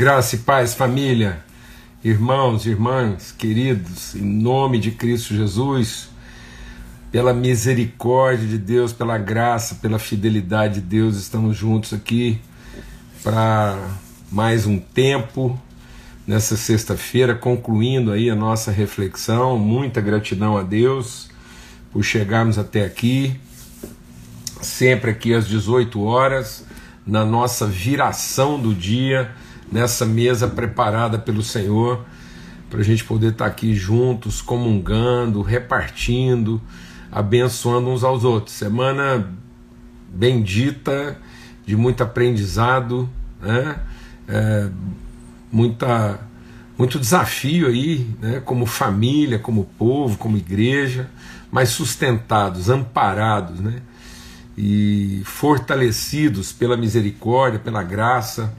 Graça e paz, família, irmãos, irmãs, queridos, em nome de Cristo Jesus, pela misericórdia de Deus, pela graça, pela fidelidade de Deus, estamos juntos aqui para mais um tempo nessa sexta-feira, concluindo aí a nossa reflexão. Muita gratidão a Deus por chegarmos até aqui, sempre aqui às 18 horas, na nossa viração do dia nessa mesa preparada pelo Senhor, para a gente poder estar tá aqui juntos, comungando, repartindo, abençoando uns aos outros. Semana bendita, de muito aprendizado, né? É, muita, muito desafio aí, né? como família, como povo, como igreja, mas sustentados, amparados, né? e fortalecidos pela misericórdia, pela graça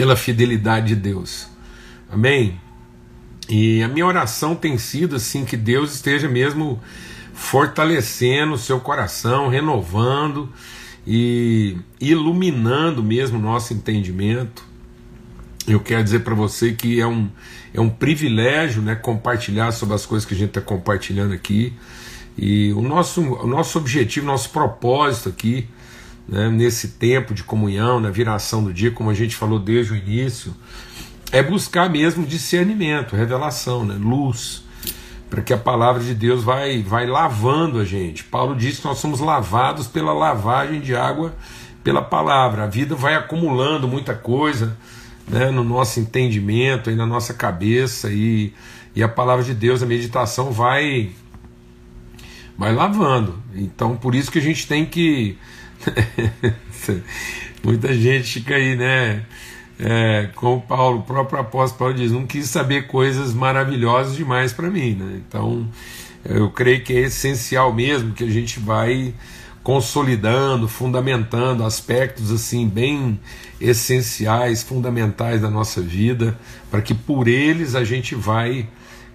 pela fidelidade de Deus. Amém? E a minha oração tem sido assim que Deus esteja mesmo fortalecendo o seu coração, renovando e iluminando mesmo o nosso entendimento. Eu quero dizer para você que é um, é um privilégio né, compartilhar sobre as coisas que a gente está compartilhando aqui. E o nosso, o nosso objetivo, nosso propósito aqui né, nesse tempo de comunhão, na viração do dia, como a gente falou desde o início, é buscar mesmo discernimento, revelação, né, luz, para que a palavra de Deus vai, vai lavando a gente. Paulo diz que nós somos lavados pela lavagem de água pela palavra. A vida vai acumulando muita coisa né, no nosso entendimento e na nossa cabeça e, e a palavra de Deus, a meditação vai vai lavando. Então, por isso que a gente tem que Muita gente fica aí, né? É, como Paulo, o próprio apóstolo Paulo diz, não quis saber coisas maravilhosas demais para mim, né? Então, eu creio que é essencial mesmo que a gente vai consolidando, fundamentando aspectos assim bem essenciais, fundamentais da nossa vida, para que por eles a gente vai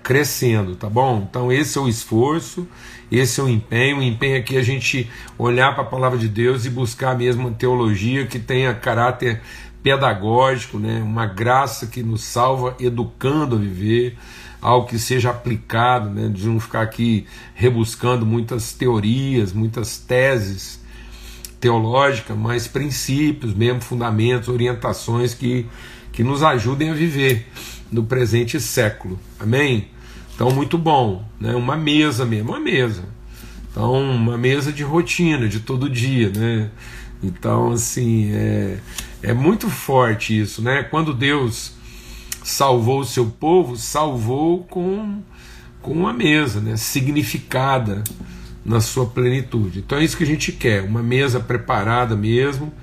crescendo, tá bom? Então esse é o esforço, esse é o empenho. O empenho aqui é a gente olhar para a palavra de Deus e buscar mesmo teologia que tenha caráter pedagógico, né? uma graça que nos salva educando a viver, algo que seja aplicado, né? de não ficar aqui rebuscando muitas teorias, muitas teses teológicas, mas princípios, mesmo fundamentos, orientações que, que nos ajudem a viver no presente século. Amém? Então, muito bom, né? Uma mesa mesmo, uma mesa. Então, uma mesa de rotina, de todo dia, né? Então, assim, é, é muito forte isso, né? Quando Deus salvou o seu povo, salvou com, com uma mesa, né? Significada na sua plenitude. Então, é isso que a gente quer, uma mesa preparada mesmo,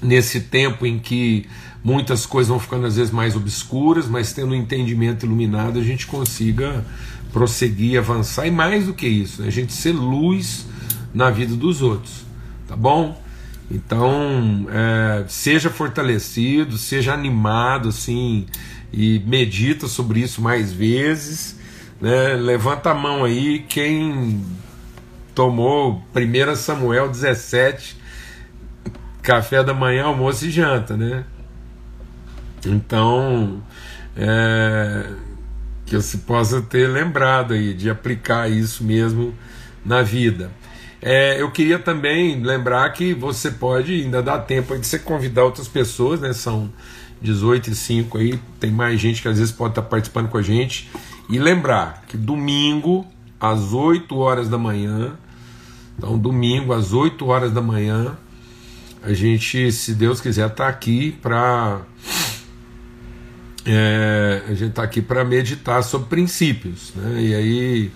nesse tempo em que muitas coisas vão ficando às vezes mais obscuras, mas tendo um entendimento iluminado a gente consiga prosseguir, avançar e mais do que isso, né? a gente ser luz na vida dos outros, tá bom? Então, é, seja fortalecido, seja animado, assim, e medita sobre isso mais vezes, né? Levanta a mão aí quem tomou 1 Samuel 17, café da manhã, almoço e janta, né? Então, é, que você possa ter lembrado aí de aplicar isso mesmo na vida. É, eu queria também lembrar que você pode, ainda dá tempo de você convidar outras pessoas, né? São 18 e 5 aí, tem mais gente que às vezes pode estar participando com a gente. E lembrar que domingo, às 8 horas da manhã, então domingo às 8 horas da manhã, a gente, se Deus quiser, está aqui para é, a gente está aqui para meditar sobre princípios, né? E aí,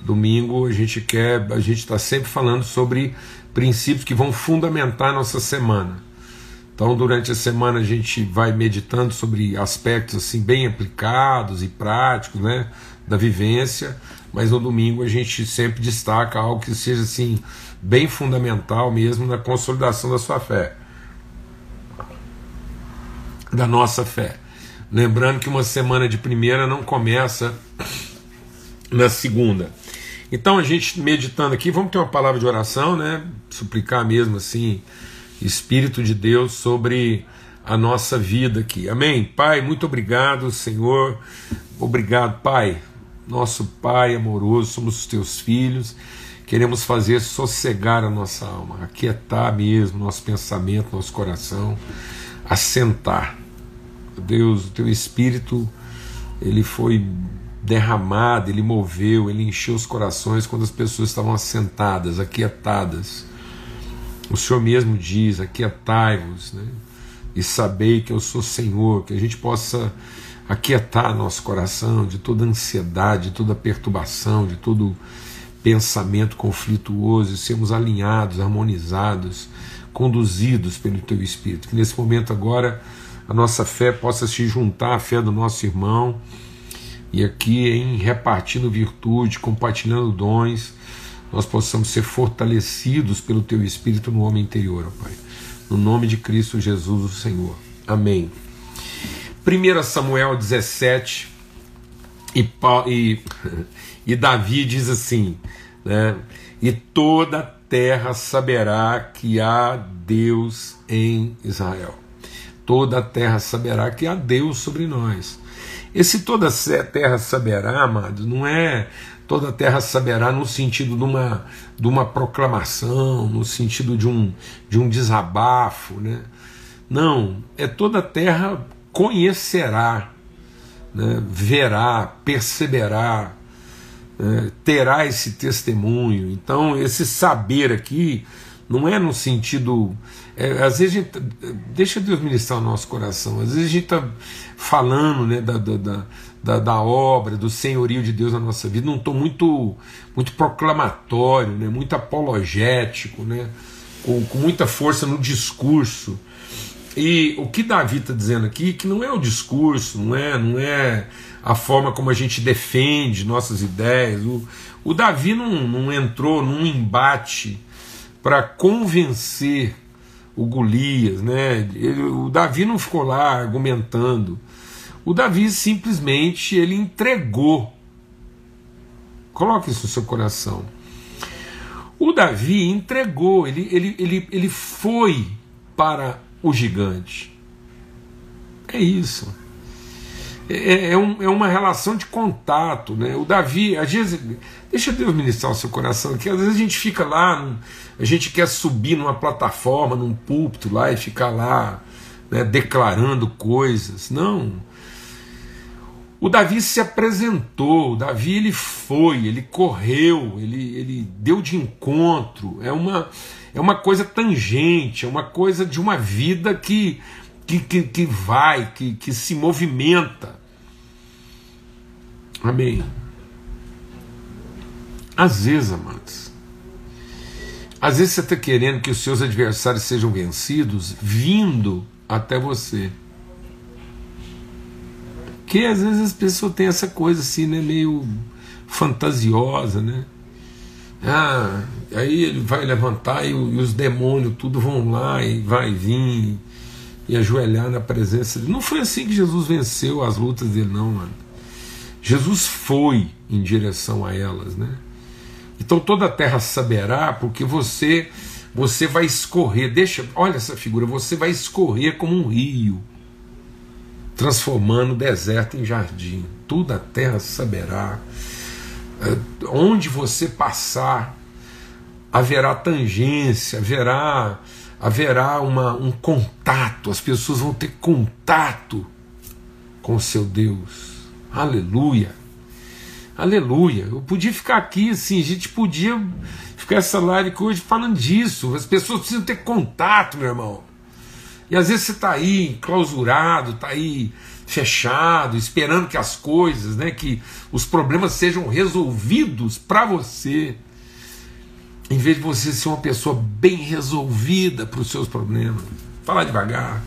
domingo, a gente quer, a gente está sempre falando sobre princípios que vão fundamentar a nossa semana. Então, durante a semana, a gente vai meditando sobre aspectos assim bem aplicados e práticos, né? Da vivência, mas no domingo a gente sempre destaca algo que seja assim bem fundamental mesmo na consolidação da sua fé, da nossa fé. Lembrando que uma semana de primeira não começa na segunda. Então a gente meditando aqui, vamos ter uma palavra de oração, né? Suplicar mesmo assim, Espírito de Deus sobre a nossa vida aqui. Amém? Pai, muito obrigado, Senhor. Obrigado, Pai. Nosso Pai amoroso, somos os teus filhos. Queremos fazer sossegar a nossa alma, aquietar mesmo nosso pensamento, nosso coração, assentar. Deus, o teu espírito, ele foi derramado, ele moveu, ele encheu os corações quando as pessoas estavam assentadas, aquietadas. O Senhor mesmo diz: aquietai-vos, né? e sabei que eu sou Senhor, que a gente possa aquietar nosso coração de toda ansiedade, de toda perturbação, de todo pensamento conflituoso e sermos alinhados, harmonizados, conduzidos pelo Teu Espírito. Que nesse momento agora a nossa fé possa se juntar à fé do nosso irmão e aqui em repartindo virtude, compartilhando dons, nós possamos ser fortalecidos pelo Teu Espírito no homem interior, ó Pai. No nome de Cristo Jesus, o Senhor. Amém. 1 Samuel 17, e, e, e Davi diz assim: né, E toda a terra saberá que há Deus em Israel. Toda a terra saberá que há Deus sobre nós. Esse toda a terra saberá, amado, não é toda a terra saberá no sentido de uma, de uma proclamação, no sentido de um, de um desabafo, né? Não, é toda a terra conhecerá, né? verá, perceberá, né? terá esse testemunho. Então, esse saber aqui não é no sentido. É, às vezes, gente, deixa Deus ministrar o nosso coração. Às vezes a gente está falando né, da, da, da, da, obra, do senhorio de Deus na nossa vida, num tom muito, muito proclamatório, né, muito apologético, né, com, com muita força no discurso. E o que Davi está dizendo aqui que não é o discurso, não é, não é a forma como a gente defende nossas ideias. O, o Davi não, não entrou num embate para convencer o Golias, né? Ele, o Davi não ficou lá argumentando. O Davi simplesmente ele entregou. Coloque isso no seu coração. O Davi entregou, ele, ele, ele, ele foi para o gigante. É isso. É, é, um, é uma relação de contato. Né? O Davi, às vezes, deixa Deus ministrar o seu coração, que às vezes a gente fica lá, a gente quer subir numa plataforma, num púlpito lá e ficar lá né, declarando coisas. Não. O Davi se apresentou, o Davi ele foi, ele correu, ele, ele deu de encontro. É uma, é uma coisa tangente, é uma coisa de uma vida que que, que, que vai, que, que se movimenta. Amém. Às vezes, amados, às vezes você está querendo que os seus adversários sejam vencidos vindo até você. Que às vezes as pessoas têm essa coisa assim, né, meio fantasiosa, né? Ah, aí ele vai levantar e, e os demônios tudo vão lá e vai vir e ajoelhar na presença dele. Não foi assim que Jesus venceu as lutas dele, não, mano. Jesus foi em direção a elas, né? Então toda a terra saberá, porque você você vai escorrer. Deixa, olha essa figura, você vai escorrer como um rio, transformando o deserto em jardim. Toda a terra saberá. É, onde você passar, haverá tangência, haverá haverá uma, um contato, as pessoas vão ter contato com seu Deus. Aleluia. Aleluia. Eu podia ficar aqui assim, a gente podia ficar essa live hoje falando disso. As pessoas precisam ter contato, meu irmão. E às vezes você está aí enclausurado, está aí fechado, esperando que as coisas, né, que os problemas sejam resolvidos para você em vez de você ser uma pessoa bem resolvida para os seus problemas, fala devagar.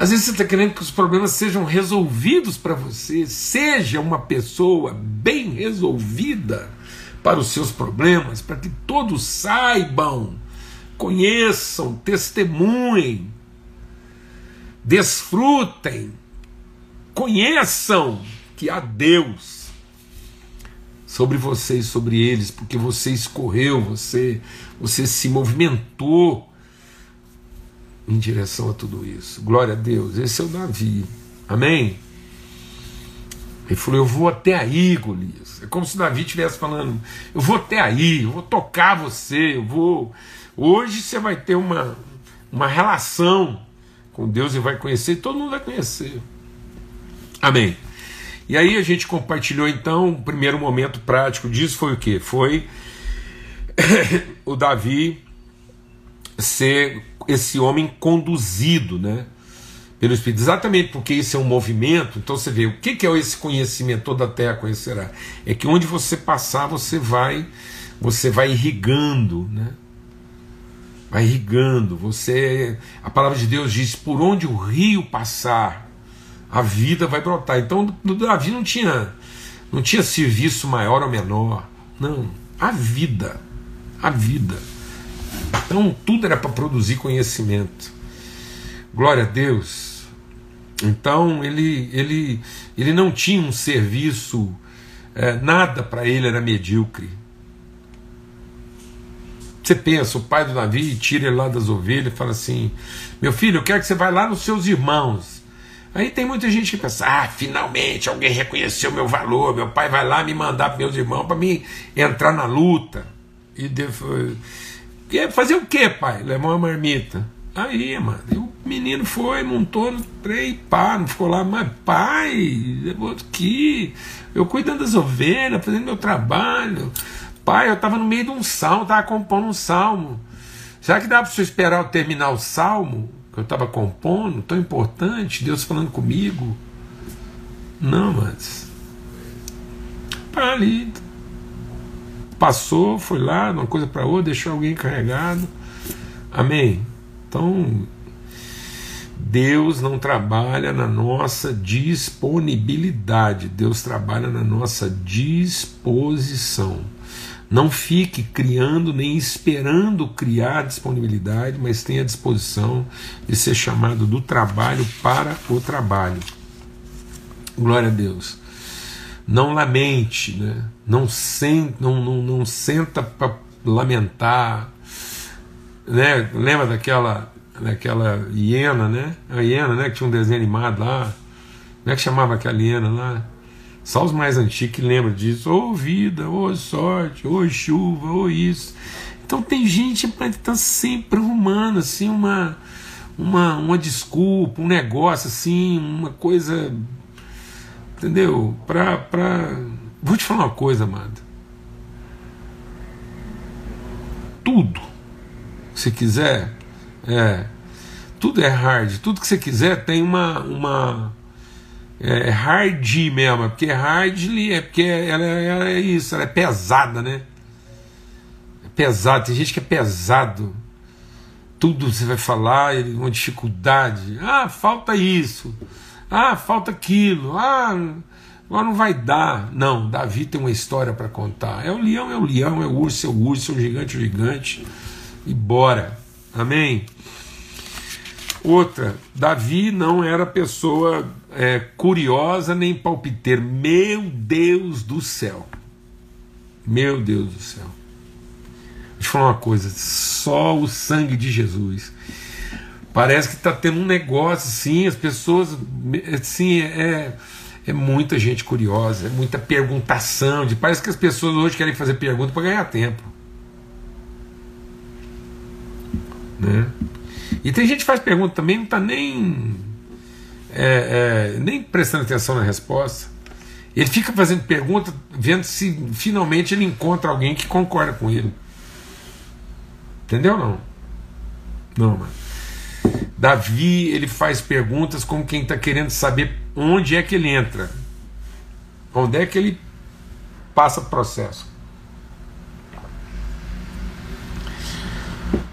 Às vezes você está querendo que os problemas sejam resolvidos para você, seja uma pessoa bem resolvida para os seus problemas, para que todos saibam, conheçam, testemunhem, desfrutem, conheçam que há Deus sobre você e sobre eles, porque você escorreu, você, você se movimentou em direção a tudo isso. Glória a Deus. Esse é o Davi. Amém? Ele falou: Eu vou até aí, Golias. É como se Davi estivesse falando: Eu vou até aí, eu vou tocar você, eu vou. Hoje você vai ter uma, uma relação com Deus e vai conhecer, e todo mundo vai conhecer. Amém. E aí a gente compartilhou então o primeiro momento prático disso foi o que? Foi o Davi ser esse homem conduzido, né? Pelo Espírito, exatamente porque isso é um movimento. Então você vê o que, é esse conhecimento, toda a terra conhecerá. É que onde você passar, você vai, você vai irrigando, né? Vai irrigando. Você, a palavra de Deus diz: por onde o rio passar, a vida vai brotar. Então, no Davi não tinha, não tinha serviço maior ou menor. Não, a vida, a vida. Então, tudo era para produzir conhecimento. Glória a Deus. Então, ele, ele, ele não tinha um serviço, é, nada para ele era medíocre. Você pensa, o pai do Davi tira ele lá das ovelhas e fala assim: Meu filho, eu quero que você vá lá nos seus irmãos Aí tem muita gente que pensa: ah, finalmente alguém reconheceu meu valor, meu pai vai lá me mandar para meus irmãos para mim entrar na luta. E depois, fazer o que, pai? Levar uma marmita. Aí, mano, e o menino foi, montou no trem, pá, não ficou lá, mas pai, eu vou aqui, eu cuidando das ovelhas, fazendo meu trabalho. Pai, eu estava no meio de um salmo, estava compondo um salmo. Será que dá para você esperar eu terminar o salmo? que eu estava compondo, tão importante, Deus falando comigo. Não, mas. Para ali. Passou, foi lá, de uma coisa para outra, deixou alguém carregado. Amém? Então, Deus não trabalha na nossa disponibilidade, Deus trabalha na nossa disposição. Não fique criando nem esperando criar disponibilidade, mas tenha disposição de ser chamado do trabalho para o trabalho. Glória a Deus. Não lamente, né? não, sen, não, não, não senta para lamentar. Né? Lembra daquela, daquela hiena, né? A hiena, né? Que tinha um desenho animado lá. Como é que chamava aquela hiena lá? Só os mais antigos que lembram disso. Ô oh, vida, ô oh, sorte, ô oh, chuva, ô isso. Então tem gente que está sempre arrumando assim uma, uma, uma desculpa, um negócio assim, uma coisa. Entendeu? Pra, pra... Vou te falar uma coisa, amado. Tudo você quiser, é. Tudo é hard. Tudo que você quiser tem uma, uma é, é hard mesmo, porque hard é porque ela, ela, é isso, ela é pesada, né? É pesado, tem gente que é pesado. Tudo você vai falar, uma dificuldade. Ah, falta isso. Ah, falta aquilo. Ah, agora não vai dar. Não, Davi tem uma história para contar. É o leão, é o leão, é o urso, é o urso, é o gigante, é o gigante. E bora. Amém? Outra, Davi não era pessoa é, curiosa nem palpiteira. Meu Deus do céu. Meu Deus do céu. Deixa eu falar uma coisa: só o sangue de Jesus. Parece que está tendo um negócio assim, as pessoas. Assim, é, é muita gente curiosa, é muita perguntação. De, parece que as pessoas hoje querem fazer pergunta para ganhar tempo. Né? E tem gente que faz pergunta também, não está nem, é, é, nem prestando atenção na resposta. Ele fica fazendo pergunta, vendo se finalmente ele encontra alguém que concorda com ele. Entendeu não? Não, mano. Davi, ele faz perguntas como quem está querendo saber onde é que ele entra. Onde é que ele passa o processo.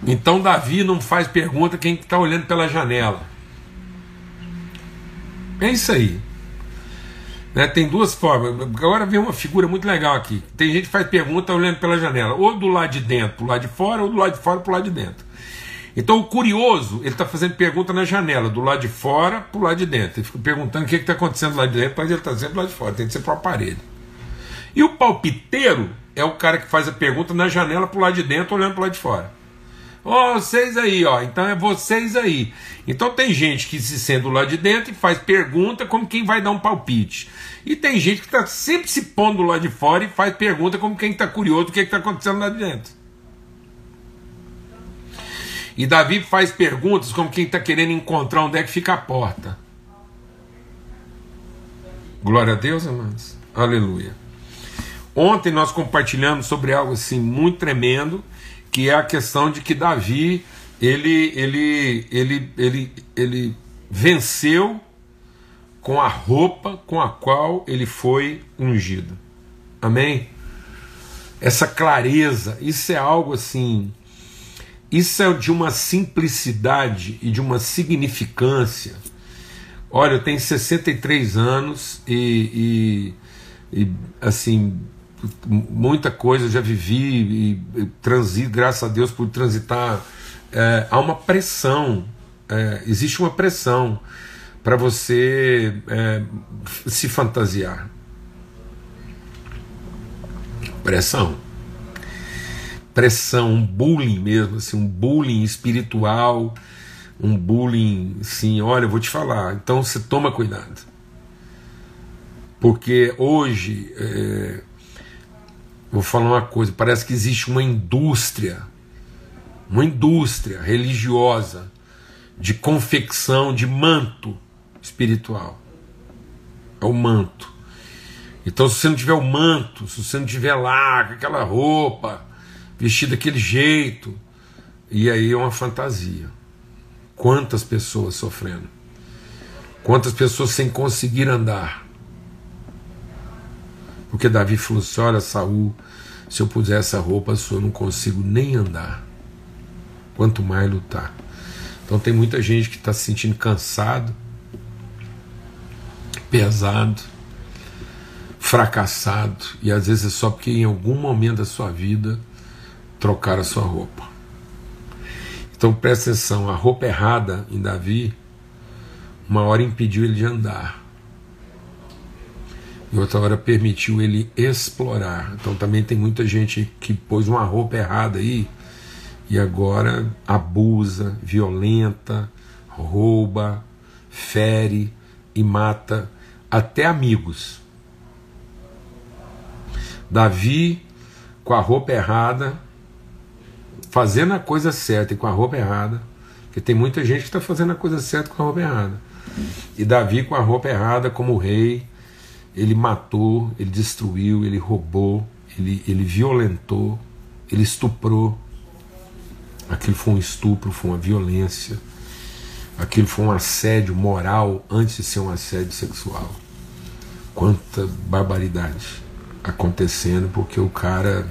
Então Davi não faz pergunta quem está olhando pela janela. É isso aí. Né, tem duas formas. Agora vem uma figura muito legal aqui. Tem gente que faz pergunta olhando pela janela, ou do lado de dentro para o lado de fora, ou do lado de fora para o lado de dentro. Então o curioso, ele está fazendo pergunta na janela, do lado de fora para o lado de dentro. Ele fica perguntando o que está acontecendo lá de dentro, mas ele está dizendo lá de fora, tem que ser para o aparelho. E o palpiteiro é o cara que faz a pergunta na janela pro lado de dentro, olhando pro lado de fora. Ó, oh, vocês aí, ó. Então é vocês aí. Então tem gente que se senta do lado de dentro e faz pergunta como quem vai dar um palpite. E tem gente que está sempre se pondo do lado de fora e faz pergunta como quem está curioso do que está acontecendo lá de dentro. E Davi faz perguntas como quem está querendo encontrar onde é que fica a porta. Glória a Deus, irmãos. Aleluia. Ontem nós compartilhamos sobre algo assim muito tremendo que é a questão de que Davi ele, ele, ele, ele, ele venceu com a roupa com a qual ele foi ungido. Amém? Essa clareza, isso é algo assim, isso é de uma simplicidade e de uma significância. Olha, eu tenho 63 anos e, e, e assim, muita coisa já vivi e, e transito, graças a Deus por transitar. É, há uma pressão, é, existe uma pressão para você é, se fantasiar. Pressão. Pressão, um bullying mesmo, assim, um bullying espiritual, um bullying, sim, olha, eu vou te falar, então você toma cuidado. Porque hoje é, Vou falar uma coisa: parece que existe uma indústria, uma indústria religiosa de confecção de manto espiritual. É o manto. Então, se você não tiver o manto, se você não tiver lá aquela roupa, vestido daquele jeito, e aí é uma fantasia. Quantas pessoas sofrendo? Quantas pessoas sem conseguir andar? Porque Davi falou assim: Olha, Saul, se eu puser essa roupa, eu não consigo nem andar, quanto mais lutar. Então tem muita gente que está se sentindo cansado, pesado, fracassado, e às vezes é só porque em algum momento da sua vida trocaram a sua roupa. Então presta atenção: a roupa errada em Davi, uma hora impediu ele de andar e outra hora permitiu ele explorar. Então também tem muita gente que pôs uma roupa errada aí e agora abusa, violenta, rouba, fere e mata até amigos. Davi, com a roupa errada, fazendo a coisa certa e com a roupa errada, porque tem muita gente que está fazendo a coisa certa com a roupa errada. E Davi com a roupa errada como rei, ele matou, ele destruiu, ele roubou, ele, ele violentou, ele estuprou. Aquilo foi um estupro, foi uma violência. Aquilo foi um assédio moral antes de ser um assédio sexual. Quanta barbaridade acontecendo porque o cara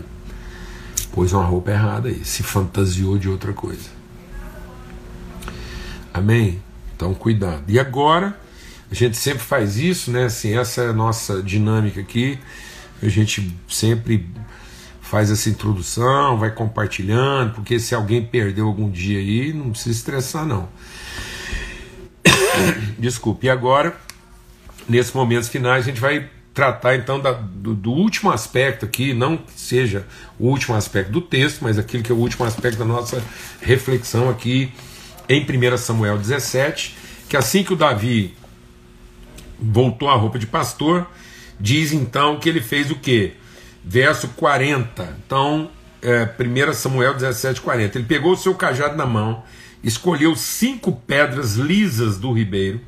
pôs uma roupa errada aí, se fantasiou de outra coisa. Amém? Então, cuidado. E agora a gente sempre faz isso, né? Assim, essa é a nossa dinâmica aqui. A gente sempre faz essa introdução, vai compartilhando, porque se alguém perdeu algum dia aí, não precisa estressar não. Desculpe. E agora, nesses momentos finais, a gente vai tratar então da, do, do, último aspecto aqui, não que seja o último aspecto do texto, mas aquilo que é o último aspecto da nossa reflexão aqui em 1 Samuel 17, que assim que o Davi voltou à roupa de pastor, diz então que ele fez o que? Verso 40. Então, é, 1 Samuel 17, 40. Ele pegou o seu cajado na mão, escolheu cinco pedras lisas do ribeiro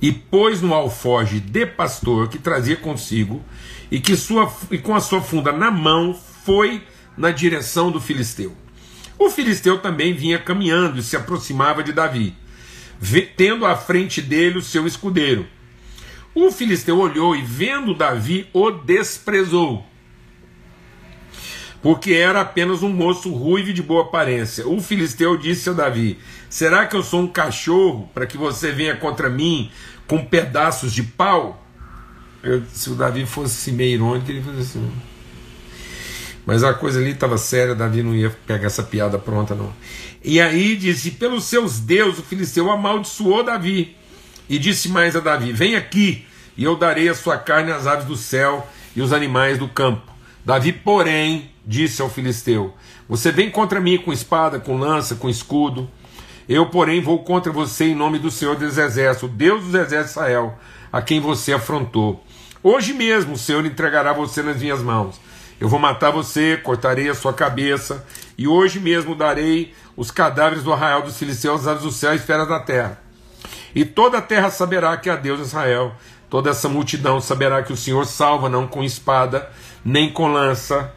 e pôs no alfoge de pastor que trazia consigo e que sua, e com a sua funda na mão foi na direção do filisteu. O filisteu também vinha caminhando e se aproximava de Davi, tendo à frente dele o seu escudeiro. O filisteu olhou e, vendo Davi, o desprezou. Porque era apenas um moço ruivo de boa aparência. O filisteu disse a Davi: Será que eu sou um cachorro para que você venha contra mim com pedaços de pau? Eu, se o Davi fosse meio irônico, ele fazer assim. Mas a coisa ali estava séria, Davi não ia pegar essa piada pronta, não. E aí disse: Pelos seus deuses, o filisteu amaldiçoou Davi. E disse mais a Davi: Vem aqui, e eu darei a sua carne às aves do céu e os animais do campo. Davi, porém, disse ao filisteu: Você vem contra mim com espada, com lança, com escudo. Eu, porém, vou contra você em nome do Senhor dos Exércitos, Deus dos Exércitos de Israel, a quem você afrontou. Hoje mesmo o Senhor entregará você nas minhas mãos. Eu vou matar você, cortarei a sua cabeça, e hoje mesmo darei os cadáveres do arraial dos filisteus aves do céu e esferas da terra. E toda a terra saberá que há Deus Israel. Toda essa multidão saberá que o Senhor salva, não com espada, nem com lança,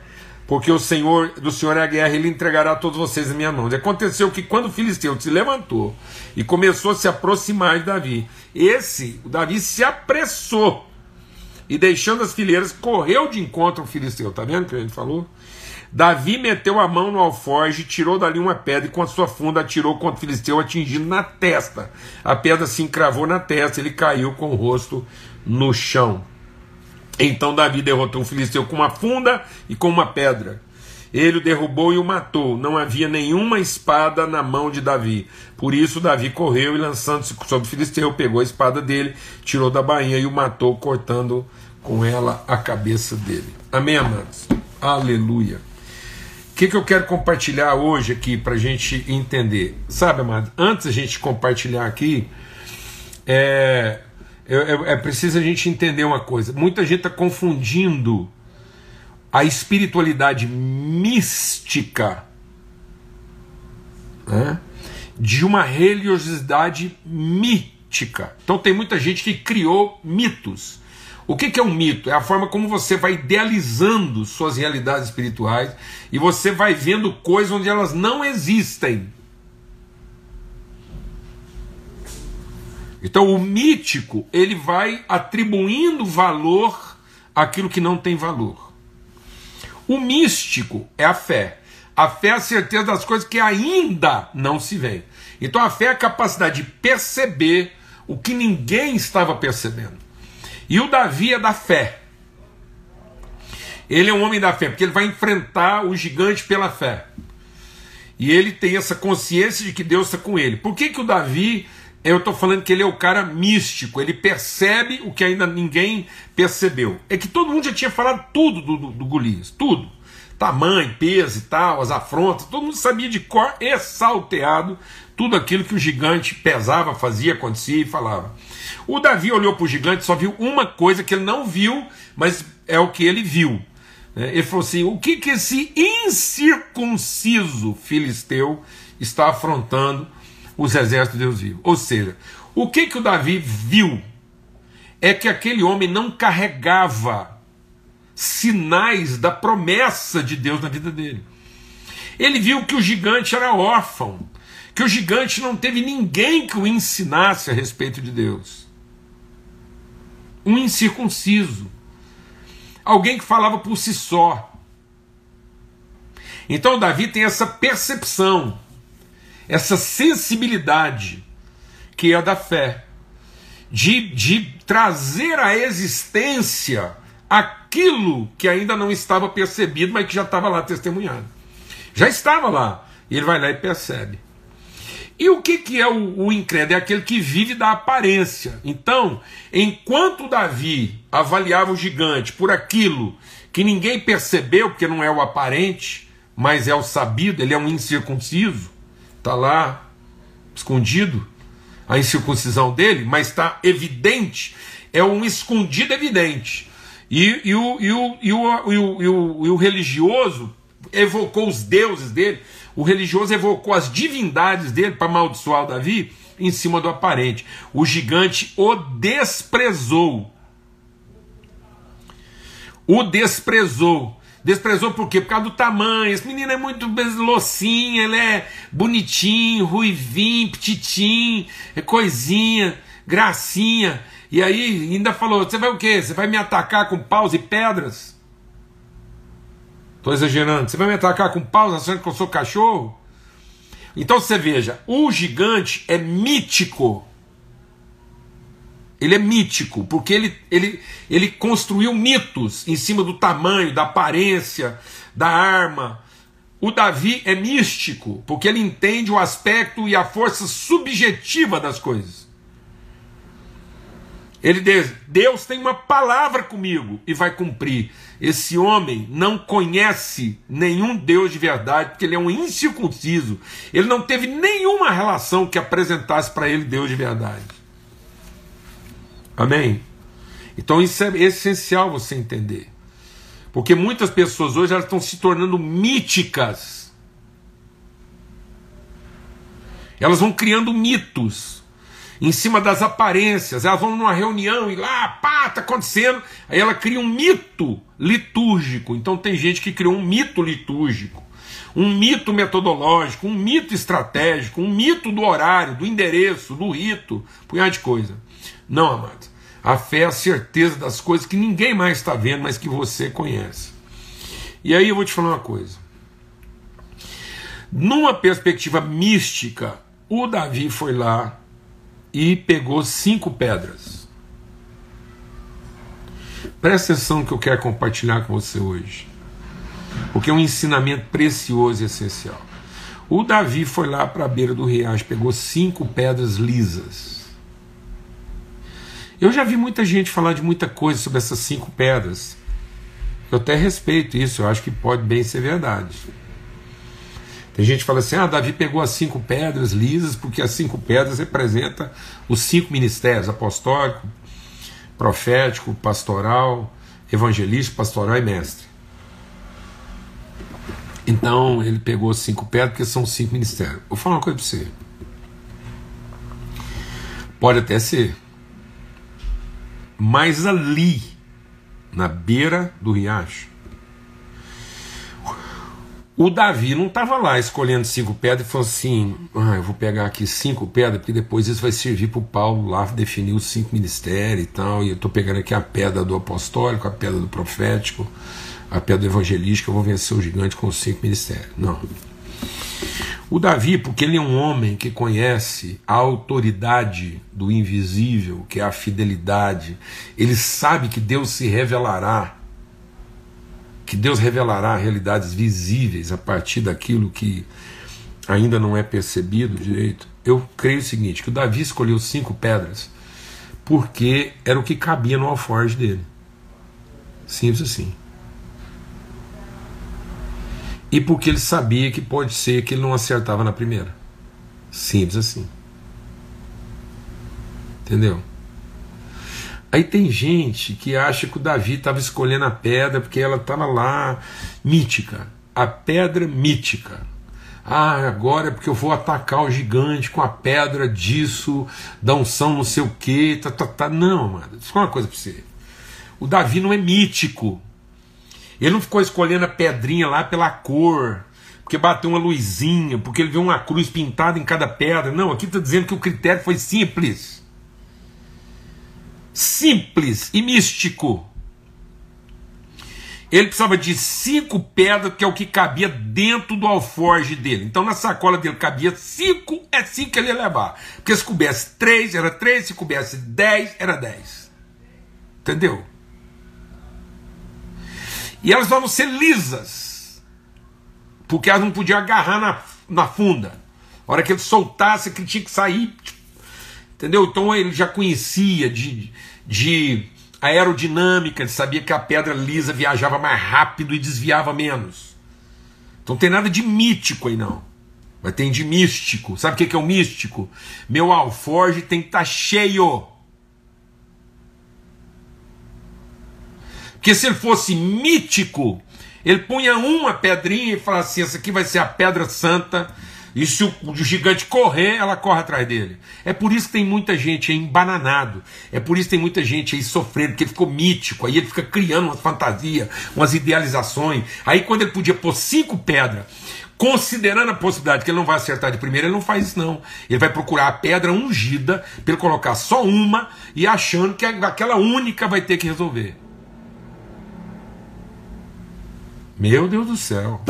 porque o Senhor do Senhor é a guerra, ele entregará todos vocês na minha mão. E aconteceu que quando o filisteu se levantou e começou a se aproximar de Davi, esse, o Davi se apressou e deixando as fileiras, correu de encontro ao filisteu. Tá vendo o que ele falou? Davi meteu a mão no alforge, tirou dali uma pedra e com a sua funda atirou contra o filisteu, atingindo na testa. A pedra se encravou na testa, ele caiu com o rosto no chão. Então Davi derrotou o filisteu com uma funda e com uma pedra. Ele o derrubou e o matou. Não havia nenhuma espada na mão de Davi. Por isso Davi correu e lançando-se sobre o filisteu, pegou a espada dele, tirou da bainha e o matou, cortando com ela a cabeça dele. Amém, amados? Aleluia. Que, que eu quero compartilhar hoje aqui para a gente entender? Sabe, amado, antes a gente compartilhar aqui, é, é, é, é preciso a gente entender uma coisa. Muita gente está confundindo a espiritualidade mística né, de uma religiosidade mítica. Então tem muita gente que criou mitos. O que, que é um mito? É a forma como você vai idealizando suas realidades espirituais e você vai vendo coisas onde elas não existem. Então o mítico, ele vai atribuindo valor àquilo que não tem valor. O místico é a fé. A fé é a certeza das coisas que ainda não se veem. Então a fé é a capacidade de perceber o que ninguém estava percebendo. E o Davi é da fé. Ele é um homem da fé, porque ele vai enfrentar o gigante pela fé. E ele tem essa consciência de que Deus está com ele. Por que, que o Davi, eu estou falando que ele é o cara místico, ele percebe o que ainda ninguém percebeu. É que todo mundo já tinha falado tudo do, do, do Golias, tudo. Tamanho, peso e tal, as afrontas, todo mundo sabia de cor e salteado tudo aquilo que o gigante pesava, fazia, acontecia e falava. O Davi olhou para o gigante só viu uma coisa que ele não viu, mas é o que ele viu. É, ele falou assim: o que, que esse incircunciso filisteu está afrontando os exércitos de Deus vivo? Ou seja, o que, que o Davi viu é que aquele homem não carregava sinais da promessa de Deus na vida dele. Ele viu que o gigante era órfão, que o gigante não teve ninguém que o ensinasse a respeito de Deus. Um incircunciso. Alguém que falava por si só. Então Davi tem essa percepção, essa sensibilidade, que é da fé, de, de trazer à existência aquilo que ainda não estava percebido, mas que já estava lá testemunhado. Já estava lá. E ele vai lá e percebe. E o que, que é o, o incrédulo? É aquele que vive da aparência. Então, enquanto Davi avaliava o gigante por aquilo que ninguém percebeu, porque não é o aparente, mas é o sabido, ele é um incircunciso, está lá escondido a incircuncisão dele, mas está evidente, é um escondido evidente. E, e, o, e, o, e, o, e, o, e, o, e o religioso evocou os deuses dele, o religioso evocou as divindades dele para amaldiçoar o Davi em cima do aparente. O gigante o desprezou. O desprezou. Desprezou por quê? Por causa do tamanho. Esse menino é muito locinho, ele é bonitinho, ruivinho, petitinho, é coisinha, gracinha. E aí ainda falou: você vai o quê? Você vai me atacar com paus e pedras? Estou exagerando. Você vai me atacar com paus achando que eu sou cachorro? Então você veja, o gigante é mítico. Ele é mítico, porque ele, ele, ele construiu mitos em cima do tamanho, da aparência, da arma. O Davi é místico, porque ele entende o aspecto e a força subjetiva das coisas. Ele diz: Deus tem uma palavra comigo e vai cumprir. Esse homem não conhece nenhum Deus de verdade, porque ele é um incircunciso. Ele não teve nenhuma relação que apresentasse para ele Deus de verdade. Amém? Então isso é essencial você entender. Porque muitas pessoas hoje elas estão se tornando míticas. Elas vão criando mitos em cima das aparências. Elas vão numa reunião e lá, pá, tá acontecendo. Aí ela cria um mito litúrgico. Então tem gente que criou um mito litúrgico, um mito metodológico, um mito estratégico, um mito do horário, do endereço, do rito, punhado de coisa. Não, amados. A fé é a certeza das coisas que ninguém mais está vendo, mas que você conhece. E aí eu vou te falar uma coisa. Numa perspectiva mística, o Davi foi lá e pegou cinco pedras. Presta atenção no que eu quero compartilhar com você hoje, porque é um ensinamento precioso e essencial. O Davi foi lá para a beira do riacho, pegou cinco pedras lisas. Eu já vi muita gente falar de muita coisa sobre essas cinco pedras. Eu até respeito isso, eu acho que pode bem ser verdade. Tem gente que fala assim: ah, Davi pegou as cinco pedras lisas, porque as cinco pedras representam os cinco ministérios: apostólico, profético, pastoral, evangelístico, pastoral e mestre. Então ele pegou cinco pedras porque são cinco ministérios. Vou falar uma coisa para você. Pode até ser. Mas ali, na beira do riacho, o Davi não estava lá escolhendo cinco pedras e falou assim: ah, eu vou pegar aqui cinco pedras, porque depois isso vai servir para o Paulo lá definir os cinco ministérios e tal. E eu estou pegando aqui a pedra do apostólico, a pedra do profético, a pedra do evangelístico, eu vou vencer o gigante com os cinco ministérios. Não. O Davi, porque ele é um homem que conhece a autoridade do invisível, que é a fidelidade, ele sabe que Deus se revelará que Deus revelará realidades visíveis a partir daquilo que ainda não é percebido direito. Eu creio o seguinte: que o Davi escolheu cinco pedras porque era o que cabia no alforje dele. Simples assim. E porque ele sabia que pode ser que ele não acertava na primeira. Simples assim. Entendeu? Aí tem gente que acha que o Davi estava escolhendo a pedra porque ela estava lá, mítica. A pedra mítica. Ah, agora é porque eu vou atacar o gigante com a pedra disso, da unção não sei o quê. Tá, tá, tá. Não, mano. Deixa uma coisa para você. O Davi não é mítico. Ele não ficou escolhendo a pedrinha lá pela cor, porque bateu uma luzinha, porque ele viu uma cruz pintada em cada pedra. Não, aqui está dizendo que o critério foi simples simples e místico. Ele precisava de cinco pedras, que é o que cabia dentro do alforge dele. Então na sacola dele cabia cinco, é cinco que ele ia levar. Porque se coubesse três, era três, se coubesse dez, era dez. Entendeu? E elas vão ser lisas. Porque elas não podiam agarrar na, na funda. A hora que ele soltasse, que tinha que sair. Entendeu? Então ele já conhecia de, de aerodinâmica, ele sabia que a pedra lisa viajava mais rápido e desviava menos. Então não tem nada de mítico aí não. Mas tem de místico. Sabe o que é o místico? Meu alforge tem que estar tá cheio. Porque se ele fosse mítico, ele punha uma pedrinha e falava assim: essa aqui vai ser a pedra santa e se o, gigante correr, ela corre atrás dele. É por isso que tem muita gente aí embananado. É por isso que tem muita gente aí sofrendo, porque ele ficou mítico. Aí ele fica criando uma fantasia, umas idealizações. Aí quando ele podia pôr cinco pedras, considerando a possibilidade que ele não vai acertar de primeira, ele não faz isso não. Ele vai procurar a pedra ungida, para ele colocar só uma e achando que aquela única vai ter que resolver. Meu Deus do céu.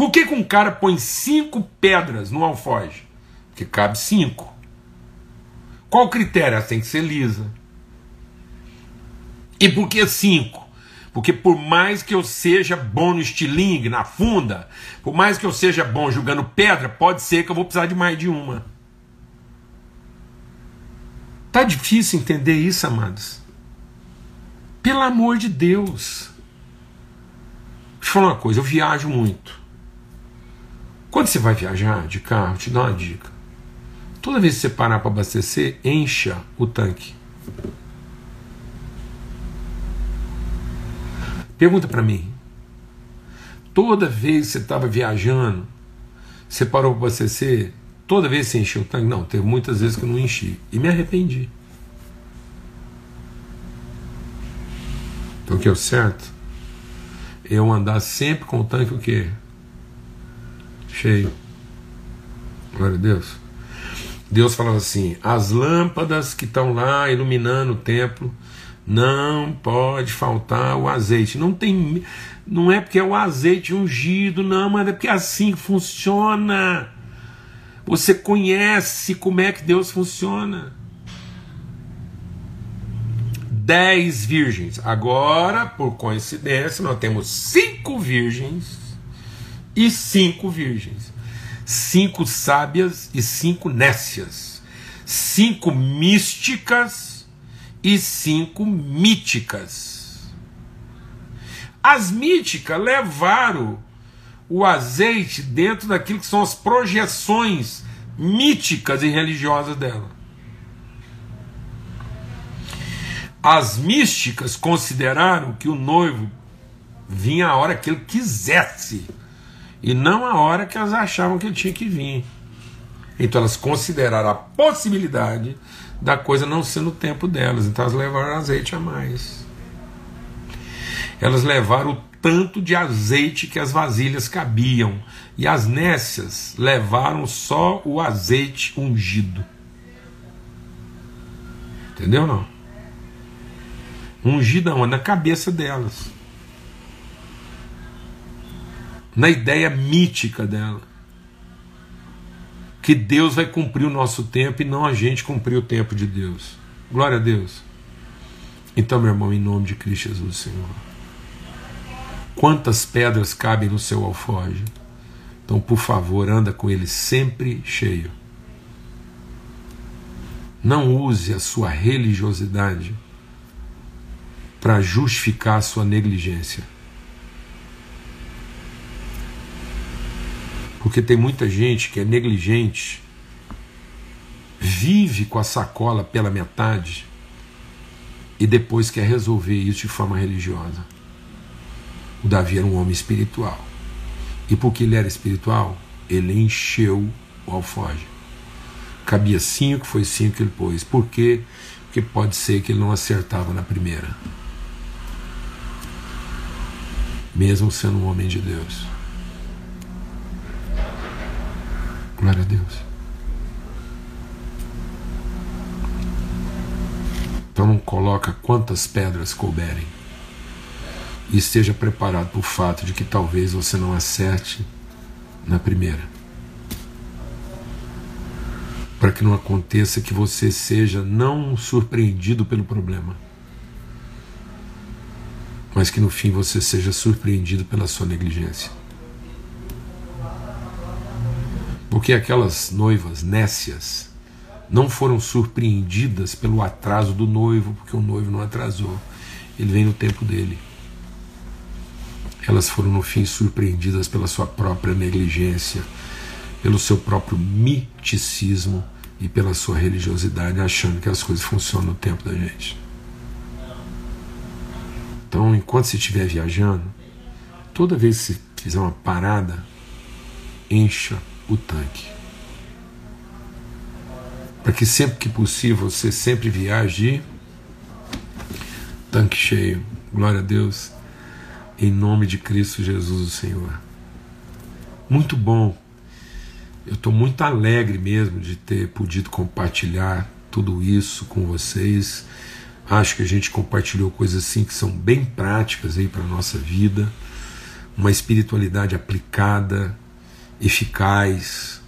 Por que, que um cara põe cinco pedras no alfoge? Porque cabe cinco. Qual o critério? Ela tem que ser lisa. E por que cinco? Porque por mais que eu seja bom no estilingue, na funda, por mais que eu seja bom jogando pedra, pode ser que eu vou precisar de mais de uma. Tá difícil entender isso, amados? Pelo amor de Deus. Deixa eu falar uma coisa, eu viajo muito. Quando você vai viajar de carro, te dá uma dica. Toda vez que você parar para abastecer, encha o tanque. Pergunta para mim. Toda vez que você estava viajando, você parou para abastecer, toda vez que você encheu o tanque? Não, teve muitas vezes que eu não enchi. E me arrependi. Então o que é o certo? Eu andar sempre com o tanque o quê? Cheio. Glória a Deus. Deus falava assim: as lâmpadas que estão lá iluminando o templo, não pode faltar o azeite. Não tem, não é porque é o azeite ungido, não, mas é porque é assim funciona. Você conhece como é que Deus funciona. Dez virgens. Agora, por coincidência, nós temos cinco virgens e cinco virgens cinco sábias e cinco nécias, cinco místicas e cinco míticas. As míticas levaram o azeite dentro daquilo que são as projeções míticas e religiosas dela. As místicas consideraram que o noivo vinha a hora que ele quisesse e não a hora que elas achavam que ele tinha que vir. Então elas consideraram a possibilidade da coisa não ser no tempo delas, então elas levaram azeite a mais. Elas levaram o tanto de azeite que as vasilhas cabiam, e as nécias levaram só o azeite ungido. Entendeu não? Ungido na cabeça delas na ideia mítica dela. Que Deus vai cumprir o nosso tempo e não a gente cumprir o tempo de Deus. Glória a Deus. Então, meu irmão, em nome de Cristo Jesus, Senhor. Quantas pedras cabem no seu alforje? Então, por favor, anda com ele sempre cheio. Não use a sua religiosidade para justificar a sua negligência. Porque tem muita gente que é negligente, vive com a sacola pela metade e depois quer resolver isso de forma religiosa. O Davi era um homem espiritual. E porque ele era espiritual, ele encheu o alfoge. Cabia cinco, foi cinco que ele pôs. Por quê? Porque pode ser que ele não acertava na primeira. Mesmo sendo um homem de Deus. Glória a Deus. Então não coloca quantas pedras couberem. E esteja preparado para o fato de que talvez você não acerte na primeira. Para que não aconteça que você seja não surpreendido pelo problema, mas que no fim você seja surpreendido pela sua negligência. Porque aquelas noivas nécias não foram surpreendidas pelo atraso do noivo, porque o noivo não atrasou, ele vem no tempo dele. Elas foram, no fim, surpreendidas pela sua própria negligência, pelo seu próprio miticismo e pela sua religiosidade, achando que as coisas funcionam no tempo da gente. Então, enquanto você estiver viajando, toda vez que você fizer uma parada, encha o tanque. Para que sempre que possível você sempre viaje tanque cheio. Glória a Deus. Em nome de Cristo Jesus, o Senhor. Muito bom. Eu estou muito alegre mesmo de ter podido compartilhar tudo isso com vocês. Acho que a gente compartilhou coisas assim que são bem práticas aí para nossa vida. Uma espiritualidade aplicada, eficaz,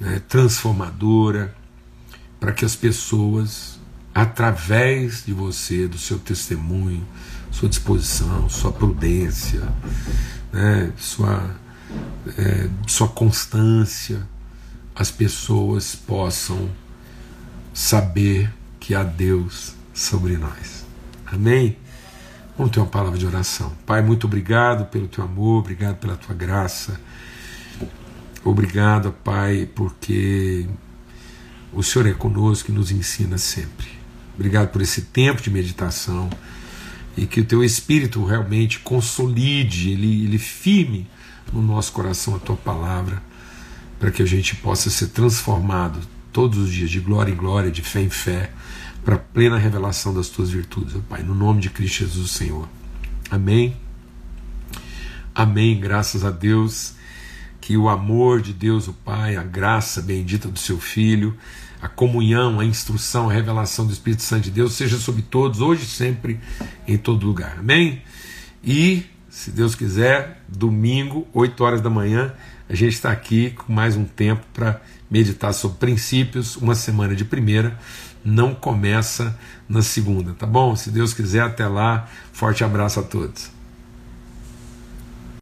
né, transformadora, para que as pessoas, através de você, do seu testemunho, sua disposição, sua prudência, né, sua, é, sua constância, as pessoas possam saber que há Deus sobre nós. Amém? Vamos ter uma palavra de oração. Pai, muito obrigado pelo teu amor, obrigado pela tua graça. Obrigado, Pai, porque o Senhor é conosco e nos ensina sempre. Obrigado por esse tempo de meditação e que o teu Espírito realmente consolide, ele, ele firme no nosso coração a tua palavra, para que a gente possa ser transformado todos os dias de glória em glória, de fé em fé, para a plena revelação das tuas virtudes, Pai, no nome de Cristo Jesus, Senhor. Amém. Amém. Graças a Deus que o amor de Deus, o Pai, a graça bendita do seu Filho, a comunhão, a instrução, a revelação do Espírito Santo de Deus seja sobre todos, hoje sempre, em todo lugar. Amém? E, se Deus quiser, domingo, 8 horas da manhã, a gente está aqui com mais um tempo para meditar sobre princípios. Uma semana de primeira, não começa na segunda, tá bom? Se Deus quiser, até lá. Forte abraço a todos.